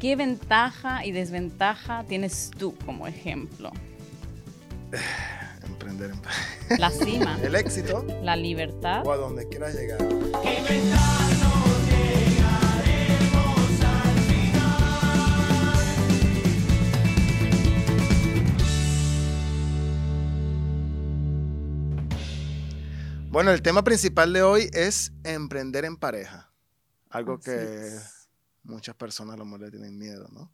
¿Qué ventaja y desventaja tienes tú como ejemplo? Emprender en La cima. El éxito. La libertad. O a donde quieras llegar. Bueno, el tema principal de hoy es emprender en pareja. Algo que muchas personas a lo mejor le tienen miedo, ¿no?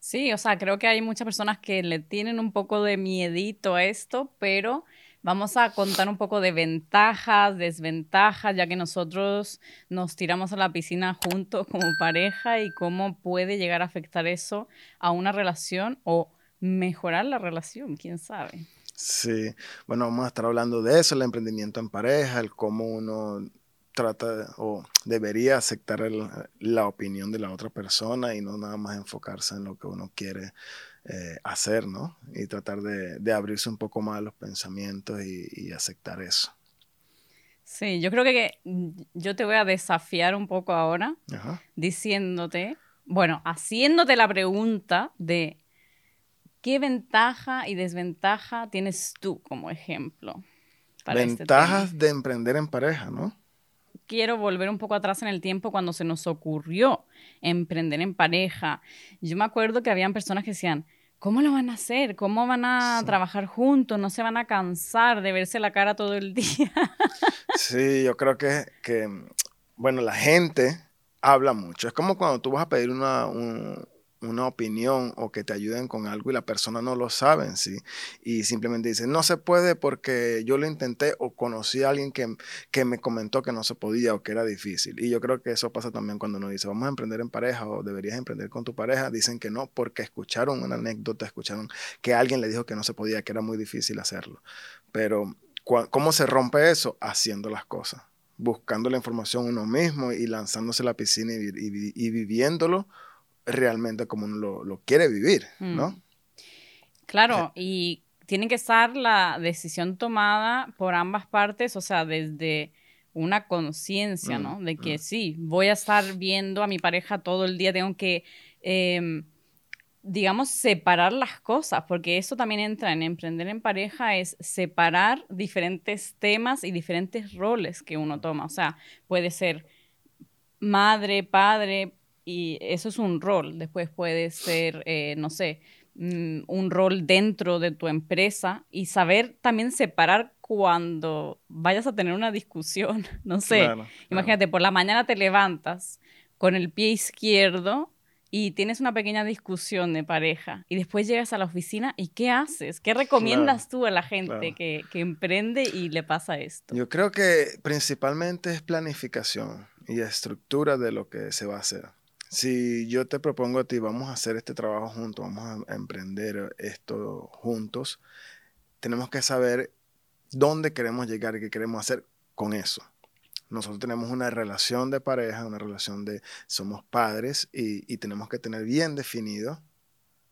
Sí, o sea, creo que hay muchas personas que le tienen un poco de miedito a esto, pero vamos a contar un poco de ventajas, desventajas, ya que nosotros nos tiramos a la piscina juntos como pareja y cómo puede llegar a afectar eso a una relación o mejorar la relación, quién sabe. Sí, bueno, vamos a estar hablando de eso, el emprendimiento en pareja, el cómo uno trata o debería aceptar la opinión de la otra persona y no nada más enfocarse en lo que uno quiere eh, hacer, ¿no? Y tratar de, abrirse un poco más a los pensamientos y, aceptar eso. Sí, yo creo que, yo te voy a desafiar un poco ahora diciéndote, bueno, haciéndote la pregunta de qué ventaja y desventaja tienes tú como ejemplo. Para este Ventajas de emprender en pareja, ¿no? Quiero volver un poco atrás en el tiempo cuando se nos ocurrió emprender en pareja. Yo me acuerdo que habían personas que decían, ¿cómo lo van a hacer? ¿Cómo van a trabajar juntos? ¿No se van a cansar de verse la cara todo el día? sí, yo creo que, que, bueno, la gente habla mucho. Es como cuando tú vas a pedir una, un, una opinión o que te ayuden con algo y la persona no lo sabe sí y simplemente dice no se puede porque yo lo intenté o conocí a alguien que, que, me comentó que no se podía o que era difícil y yo creo que eso pasa también cuando uno dice vamos a emprender en pareja o deberías emprender con tu pareja dicen que no porque escucharon una anécdota escucharon que alguien le dijo que no se podía que era muy difícil hacerlo pero ¿cómo se rompe eso? haciendo las cosas buscando la información uno mismo y lanzándose a la piscina y, y viviéndolo realmente como uno lo, quiere vivir, ¿no? Mm. Claro, eh. y tiene que estar la decisión tomada por ambas partes, o sea, desde una conciencia, mm, ¿no? De que mm. sí, voy a estar viendo a mi pareja todo el día, tengo que, em, digamos, separar las cosas, porque eso también entra en emprender en pareja, es separar diferentes temas y diferentes roles que uno toma, o sea, puede ser madre, padre, y eso es un rol. Después puede ser, eh, no sé, mm, un rol dentro de tu empresa y saber también separar cuando vayas a tener una discusión. No sé, imagínate, por la mañana te levantas con el pie izquierdo y tienes una pequeña discusión de pareja y después llegas a la oficina y ¿qué haces? ¿Qué recomiendas tú a la gente que, que emprende y le pasa esto? Yo creo que principalmente es planificación y estructura de lo que se va a hacer si yo te propongo a ti, vamos a hacer este trabajo juntos, vamos a emprender esto juntos, tenemos que saber dónde queremos llegar y qué queremos hacer con eso. Nosotros tenemos una relación de pareja, una relación de somos padres y, y tenemos que tener bien definido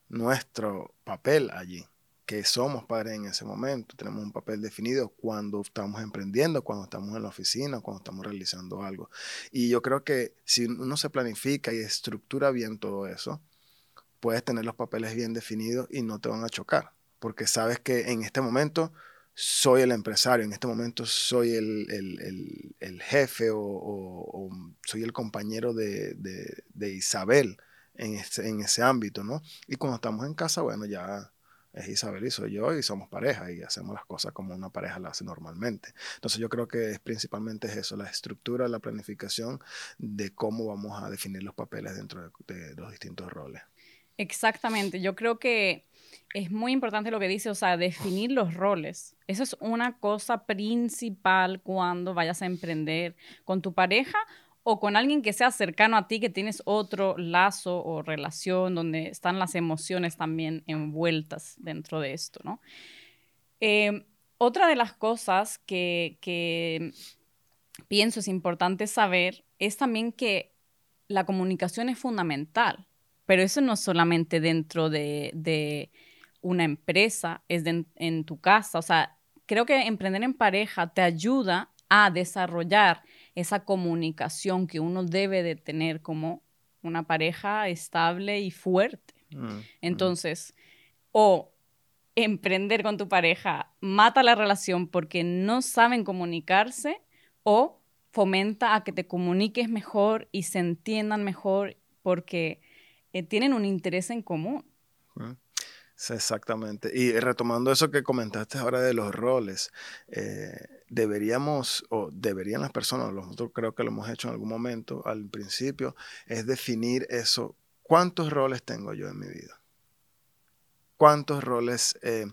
nuestro papel allí que somos padres en ese momento, tenemos un papel definido cuando estamos emprendiendo, cuando estamos en la oficina, cuando estamos realizando algo. Y yo creo que si uno se planifica y estructura bien todo eso, puedes tener los papeles bien definidos y no te van a chocar, porque sabes que en este momento soy el empresario, en este momento soy el, jefe o, soy el compañero de, Isabel en ese, en ese ámbito, ¿no? Y cuando estamos en casa, bueno, ya es Isabel y soy yo y somos pareja y hacemos las cosas como una pareja lo hace normalmente. Entonces yo creo que es principalmente eso, la estructura, la planificación de cómo vamos a definir los papeles dentro de, los distintos roles. Exactamente, yo creo que es muy importante lo que dice, o sea, definir los roles. Eso es una cosa principal cuando vayas a emprender con tu pareja o con alguien que sea cercano a ti, que tienes otro lazo o relación donde están las emociones también envueltas dentro de esto, ¿no? Eh, otra de las cosas que, pienso es importante saber es también que la comunicación es fundamental, pero eso no solamente dentro de, una empresa, es en tu casa, o sea, creo que emprender en pareja te ayuda a desarrollar esa comunicación que uno debe de tener como una pareja estable y fuerte. Mm, Entonces, o emprender con tu pareja mata la relación porque no saben comunicarse o fomenta a que te comuniques mejor y se entiendan mejor porque eh, tienen un interés en común. Exactamente. Y retomando eso que comentaste ahora de los roles, eh, deberíamos, o deberían las personas, nosotros creo que lo hemos hecho en algún momento al principio, es definir eso, ¿cuántos roles tengo yo en mi vida? Cuántos roles eh,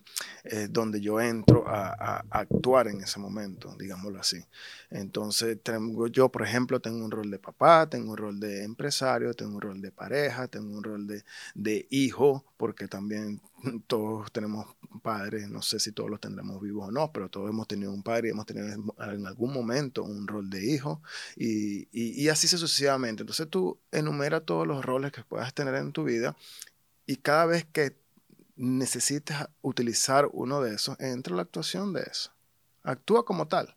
eh, donde yo entro a, actuar en ese momento, digámoslo así. Entonces, tengo, yo, por ejemplo, tengo un rol de papá, tengo un rol de empresario, tengo un rol de pareja, tengo un rol de, de hijo, porque también todos tenemos padres, no sé si todos los tendremos vivos o no, pero todos hemos tenido un padre y hemos tenido en algún momento un rol de hijo y, y, y así sucesivamente. Entonces tú enumera todos los roles que puedas tener en tu vida y cada vez que necesitas utilizar uno de esos, entra la actuación de eso. Actúa como tal.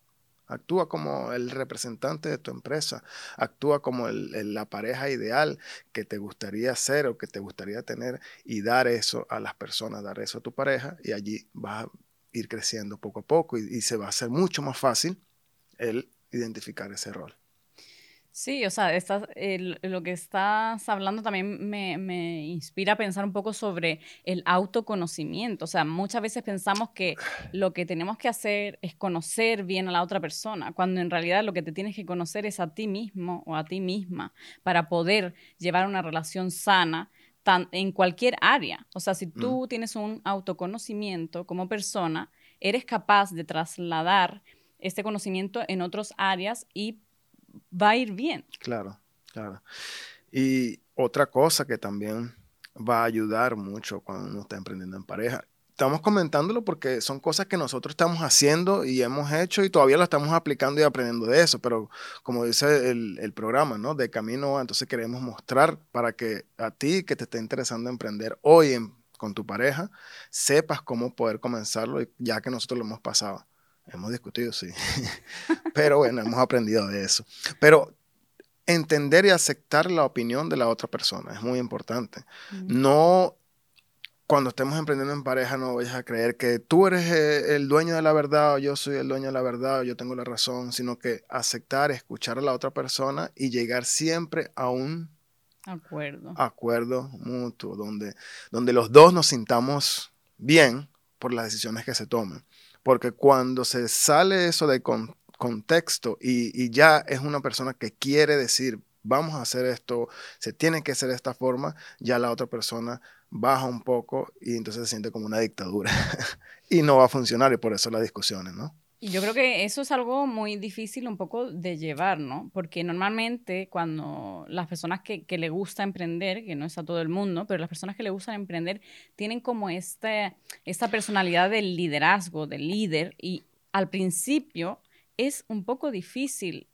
Actúa como el representante de tu empresa. Actúa como la pareja ideal que te gustaría ser o que te gustaría tener y dar eso a las personas, dar eso a tu pareja y allí vas a ir creciendo poco a poco y, y se va a hacer mucho más fácil el identificar ese rol. Sí, o sea, lo que estás hablando también me, inspira a pensar un poco sobre el autoconocimiento. O sea, muchas veces pensamos que lo que tenemos que hacer es conocer bien a la otra persona, cuando en realidad lo que te tienes que conocer es a ti mismo o a ti misma para poder llevar una relación sana en cualquier área. O sea, si tú mm. tienes un autoconocimiento como persona, eres capaz de trasladar este conocimiento en otras áreas y va a ir bien. Claro, claro. Y otra cosa que también va a ayudar mucho cuando uno está emprendiendo en pareja. Estamos comentándolo porque son cosas que nosotros estamos haciendo y hemos hecho y todavía lo estamos aplicando y aprendiendo de eso, pero como dice el, programa, ¿no? De camino, entonces queremos mostrar para que a ti que te esté interesando emprender hoy con tu pareja, sepas cómo poder comenzarlo ya que nosotros lo hemos pasado. Hemos discutido, sí. Pero bueno, hemos aprendido de eso. Pero entender y aceptar la opinión de la otra persona es muy importante. No, cuando estemos emprendiendo en pareja, no vayas a creer que tú eres eh, el dueño de la verdad o yo soy el dueño de la verdad o yo tengo la razón, sino que aceptar, escuchar a la otra persona y llegar siempre a un acuerdo, acuerdo mutuo, donde, donde los dos nos sintamos bien por las decisiones que se tomen. Porque cuando se sale eso de contexto y, ya es una persona que quiere decir, vamos a hacer esto, se tiene que hacer de esta forma, ya la otra persona baja un poco y entonces se siente como una dictadura. y no va a funcionar y por eso las discusiones, ¿no? Y yo creo que eso es algo muy difícil un poco de llevar, ¿no? Porque normalmente cuando las personas que, que le gusta emprender, que no es a todo el mundo, pero las personas que le gustan emprender tienen como este, esta personalidad del liderazgo, del líder, y al principio es un poco difícil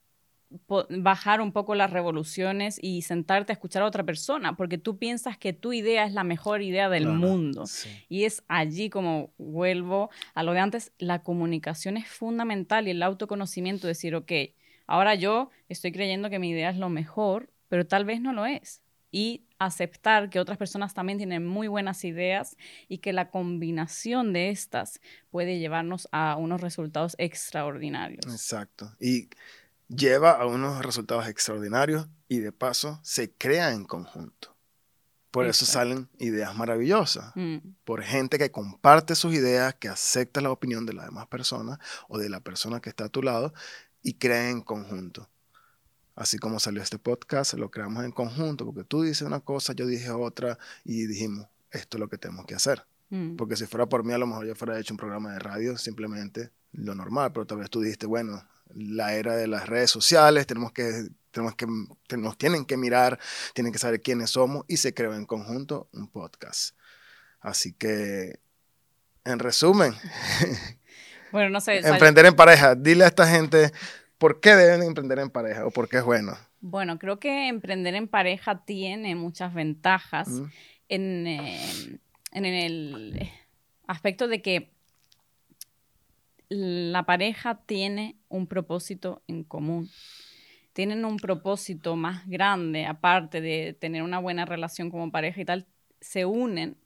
bajar un poco las revoluciones y sentarte a escuchar a otra persona, porque tú piensas que tu idea es la mejor idea del mundo. Y es allí como vuelvo a lo de antes, la comunicación es fundamental y el autoconocimiento, decir, ok, ahora yo estoy creyendo que mi idea es lo mejor, pero tal vez no lo es. Y aceptar que otras personas también tienen muy buenas ideas y que la combinación de estas puede llevarnos a unos resultados extraordinarios. Exacto. Y lleva a unos resultados extraordinarios y de paso se crea en conjunto. Por eso salen ideas maravillosas, mm. por gente que comparte sus ideas, que acepta la opinión de las demás personas o de la persona que está a tu lado y crea en conjunto. Así como salió este podcast, lo creamos en conjunto, porque tú dices una cosa, yo dije otra y dijimos, esto es lo que tenemos que hacer. Mm. Porque si fuera por mí, a lo mejor yo fuera hecho un programa de radio, simplemente lo normal, pero tal vez tú dijiste, bueno, la era de las redes sociales, tenemos que, tenemos que, nos tienen que mirar, tienen que saber quiénes somos y se creó en conjunto un podcast. Así que, en resumen, bueno, no sé, emprender en pareja, dile a esta gente por qué deben emprender en pareja o por qué es bueno. Bueno, creo que emprender en pareja tiene muchas ventajas en, eh, en el aspecto de que la pareja tiene un propósito en común. tienen un propósito más grande, aparte de tener una buena relación como pareja y tal, se unen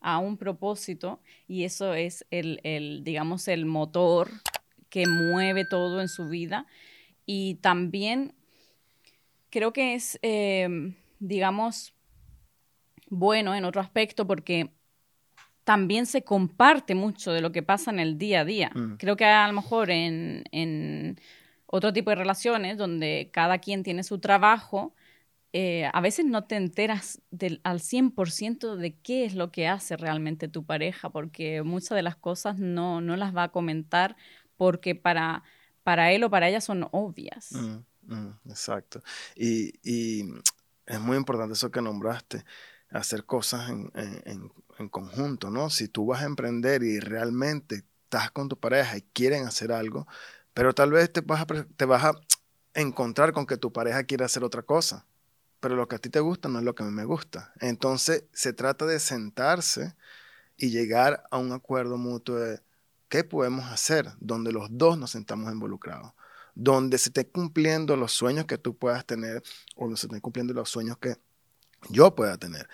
a un propósito y eso es el, digamos, el motor que mueve todo en su vida. Y también creo que es, em, digamos, bueno en otro aspecto porque también se comparte mucho de lo que pasa en el día a día. Mm. Creo que a lo mejor en, en, otro tipo de relaciones donde cada quien tiene su trabajo, eh, a veces no te enteras del, al 100% de qué es lo que hace realmente tu pareja, porque muchas de las cosas no, no las va a comentar porque para, para él o para ella son obvias. Mm, mm, exacto. Y, y, es muy importante eso que nombraste, hacer cosas en, en, en, conjunto, ¿no? Si tú vas a emprender y realmente estás con tu pareja y quieren hacer algo, pero tal vez te vas a, te vas a encontrar con que tu pareja quiere hacer otra cosa pero lo que a ti te gusta no es lo que a mí me gusta. Entonces se trata de sentarse y llegar a un acuerdo mutuo de qué podemos hacer donde los dos nos sentamos involucrados, donde se estén cumpliendo los sueños que tú puedas tener o se estén cumpliendo los sueños que yo pueda tener.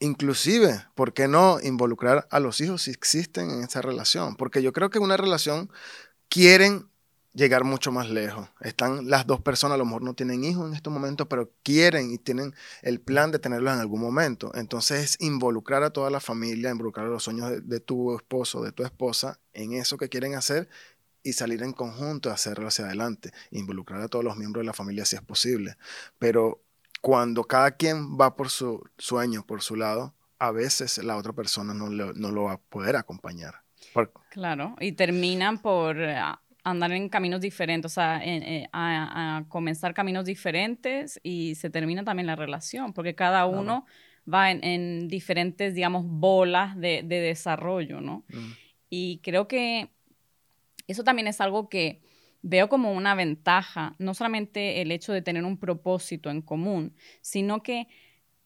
Inclusive, ¿por qué no involucrar a los hijos si existen en esa relación? Porque yo creo que una relación quieren llegar mucho más lejos. Están las dos personas, a lo mejor no tienen hijos en estos momentos, pero quieren y tienen el plan de tenerlos en algún momento. Entonces es involucrar a toda la familia, involucrar a los sueños de, tu esposo, de tu esposa, en eso que quieren hacer y salir en conjunto a hacerlo hacia adelante. Involucrar a todos los miembros de la familia si es posible. Pero cuando cada quien va por su sueño, por su lado, a veces la otra persona no, no lo va a poder acompañar. Claro, y terminan por ah, andar en caminos diferentes, o sea, eh, a, comenzar caminos diferentes y se termina también la relación, porque cada uno va en, diferentes, digamos, bolas de, desarrollo, ¿no? Mm. Y creo que eso también es algo que veo como una ventaja, no solamente el hecho de tener un propósito en común, sino que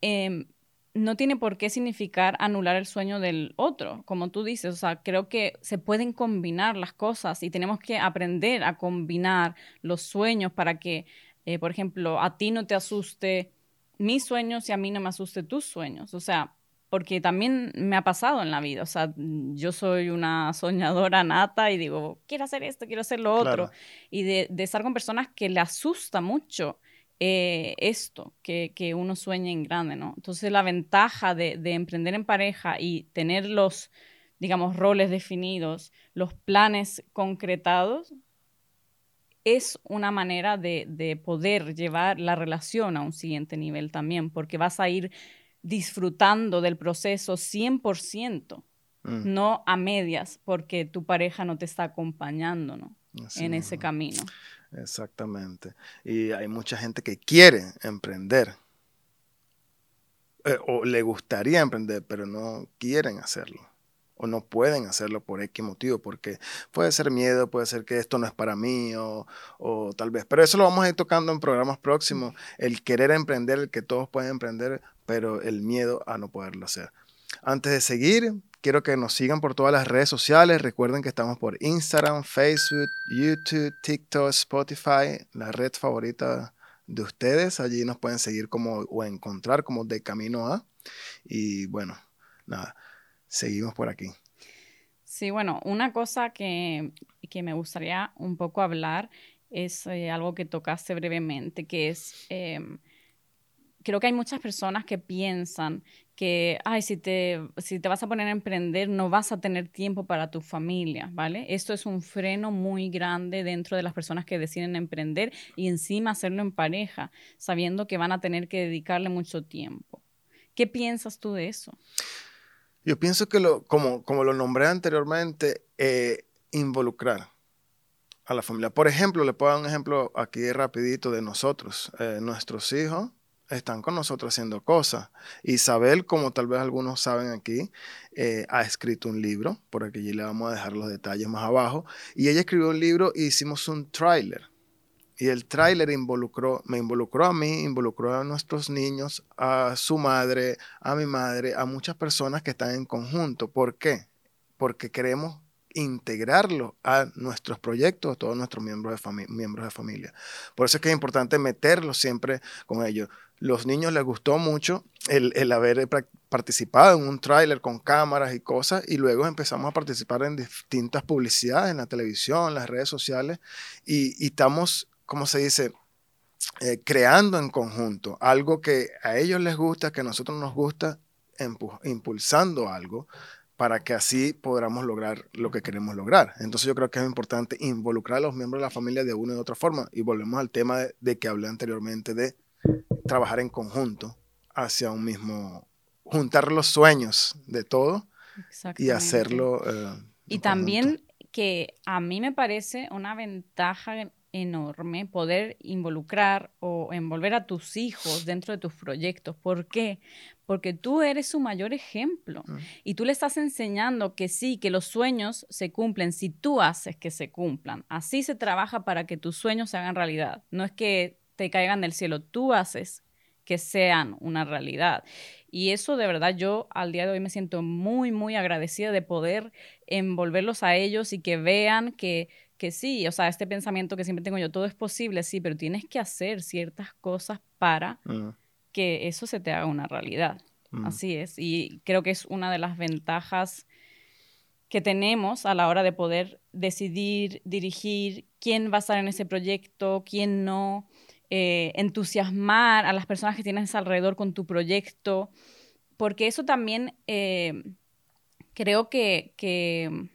em, no tiene por qué significar anular el sueño del otro, como tú dices. O sea, creo que se pueden combinar las cosas y tenemos que aprender a combinar los sueños para que, eh, por ejemplo, a ti no te asuste mis sueños y a mí no me asuste tus sueños. O sea, porque también me ha pasado en la vida. O sea, yo soy una soñadora nata y digo, quiero hacer esto, quiero hacer lo otro. Y de, de estar con personas que le asusta mucho eh, esto, que, uno sueña en grande, ¿no? Entonces la ventaja de, emprender en pareja y tener los, digamos, roles definidos, los planes concretados, es una manera de, poder llevar la relación a un siguiente nivel también, porque vas a ir disfrutando del proceso 100%, mm. no a medias, porque tu pareja no te está acompañando, ¿no? en ese camino. Exactamente. Y hay mucha gente que quiere emprender. Eh, o le gustaría emprender, pero no quieren hacerlo. O no pueden hacerlo por X motivo, porque puede ser miedo, puede ser que esto no es para mí, o, o tal vez. Pero eso lo vamos a ir tocando en programas próximos. El querer emprender, el que todos pueden emprender, pero el miedo a no poderlo hacer. Antes de seguir, quiero que nos sigan por todas las redes sociales. Recuerden que estamos por Instagram, Facebook, YouTube, TikTok, Spotify, la red favorita de ustedes. Allí nos pueden seguir como o encontrar como de camino a. Y bueno, nada, seguimos por aquí. Sí, bueno, una cosa que, me gustaría un poco hablar es eh, algo que tocaste brevemente, que es, em, creo que hay muchas personas que piensan que, ay, si te, si te vas a poner a emprender, no vas a tener tiempo para tu familia, ¿vale? Esto es un freno muy grande dentro de las personas que deciden emprender y encima hacerlo en pareja, sabiendo que van a tener que dedicarle mucho tiempo. ¿Qué piensas tú de eso? Yo pienso que, lo, como, como lo nombré anteriormente, eh, involucrar a la familia. Por ejemplo, le puedo dar un ejemplo aquí rapidito de nosotros. Eh, nuestros hijos están con nosotros haciendo cosas. Isabel, como tal vez algunos saben aquí, eh, ha escrito un libro, por aquí le vamos a dejar los detalles más abajo, y ella escribió un libro y hicimos un tráiler. Y el tráiler involucró, me involucró a mí, involucró a nuestros niños, a su madre, a mi madre, a muchas personas que están en conjunto. ¿Por qué? Porque queremos integrarlo a nuestros proyectos, a todos nuestros miembros de, miembros de familia. Por eso es que es importante meterlos siempre con ellos. Los niños les gustó mucho el, el haber participado en un tráiler con cámaras y cosas y luego empezamos a participar en distintas publicidades en la televisión, en las redes sociales y, y estamos, como se dice, eh, creando en conjunto algo que a ellos les gusta, que a nosotros nos gusta, impulsando algo para que así podamos lograr lo que queremos lograr. Entonces yo creo que es importante involucrar a los miembros de la familia de una u otra forma. Y volvemos al tema de, que hablé anteriormente de trabajar en conjunto hacia un mismo, juntar los sueños de todo y hacerlo. Eh, y también que a mí me parece una ventaja enorme poder involucrar o envolver a tus hijos dentro de tus proyectos. ¿Por qué? Porque tú eres su mayor ejemplo mm. y tú le estás enseñando que sí, que los sueños se cumplen si tú haces que se cumplan. Así se trabaja para que tus sueños se hagan realidad. No es que te caigan del cielo, tú haces que sean una realidad. Y eso de verdad yo al día de hoy me siento muy, muy agradecida de poder envolverlos a ellos y que vean que que sí, o sea, este pensamiento que siempre tengo yo, todo es posible, sí, pero tienes que hacer ciertas cosas para mm. que eso se te haga una realidad. Mm. Así es. Y creo que es una de las ventajas que tenemos a la hora de poder decidir, dirigir quién va a estar en ese proyecto, quién no, eh, entusiasmar a las personas que tienes alrededor con tu proyecto, porque eso también eh, creo que, que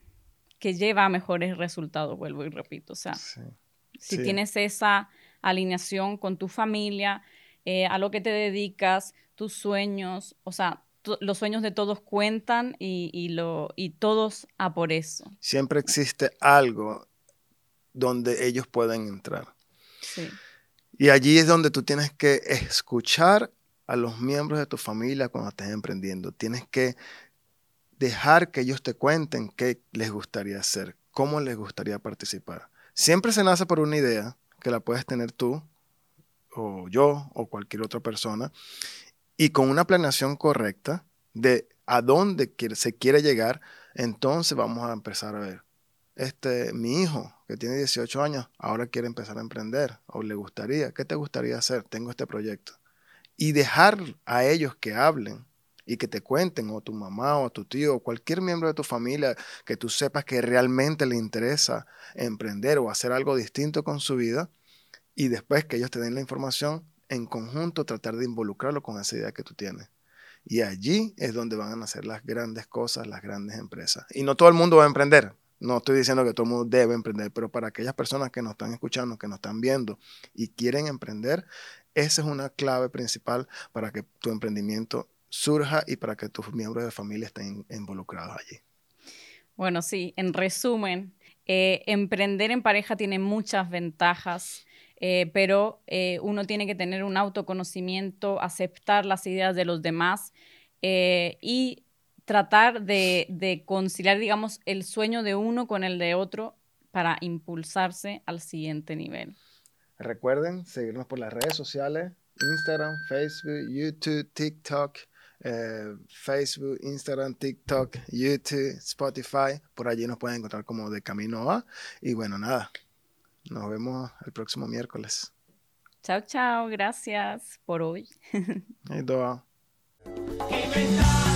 que lleva a mejores resultados, vuelvo y repito. O sea, si tienes esa alineación con tu familia, eh, a lo que te dedicas, tus sueños, o sea, los sueños de todos cuentan y, lo, y todos a por eso. Siempre existe algo donde ellos pueden entrar. Sí. Y allí es donde tú tienes que escuchar a los miembros de tu familia cuando estés emprendiendo. Tienes que dejar que ellos te cuenten qué les gustaría hacer, cómo les gustaría participar. Siempre se nace por una idea que la puedes tener tú o yo o cualquier otra persona y con una planeación correcta de a dónde se quiere llegar, entonces vamos a empezar a ver. Este, mi hijo, que tiene 18 años, ahora quiere empezar a emprender o le gustaría, ¿qué te gustaría hacer? Tengo este proyecto. Y dejar a ellos que hablen y que te cuenten, o tu mamá o tu tío, o cualquier miembro de tu familia que tú sepas que realmente le interesa emprender o hacer algo distinto con su vida, y después que ellos te den la información, en conjunto tratar de involucrarlo con esa idea que tú tienes. Y allí es donde van a nacer las grandes cosas, las grandes empresas. Y no todo el mundo va a emprender. No estoy diciendo que todo el mundo debe emprender, pero para aquellas personas que nos están escuchando, que nos están viendo y quieren emprender, esa es una clave principal para que tu emprendimiento surja y para que tus miembros de familia estén involucrados allí. Bueno, sí, en resumen, eh, emprender en pareja tiene muchas ventajas, eh, pero eh, uno tiene que tener un autoconocimiento, aceptar las ideas de los demás y tratar de, de conciliar, digamos, el sueño de uno con el de otro para impulsarse al siguiente nivel. Recuerden seguirnos por las redes sociales, Instagram, Facebook, YouTube, TikTok. Eh, Facebook, Instagram, TikTok, YouTube, Spotify. Por allí nos pueden encontrar como de Camino A. Y bueno, nada, nos vemos el próximo miércoles. Chao, chao, gracias por hoy.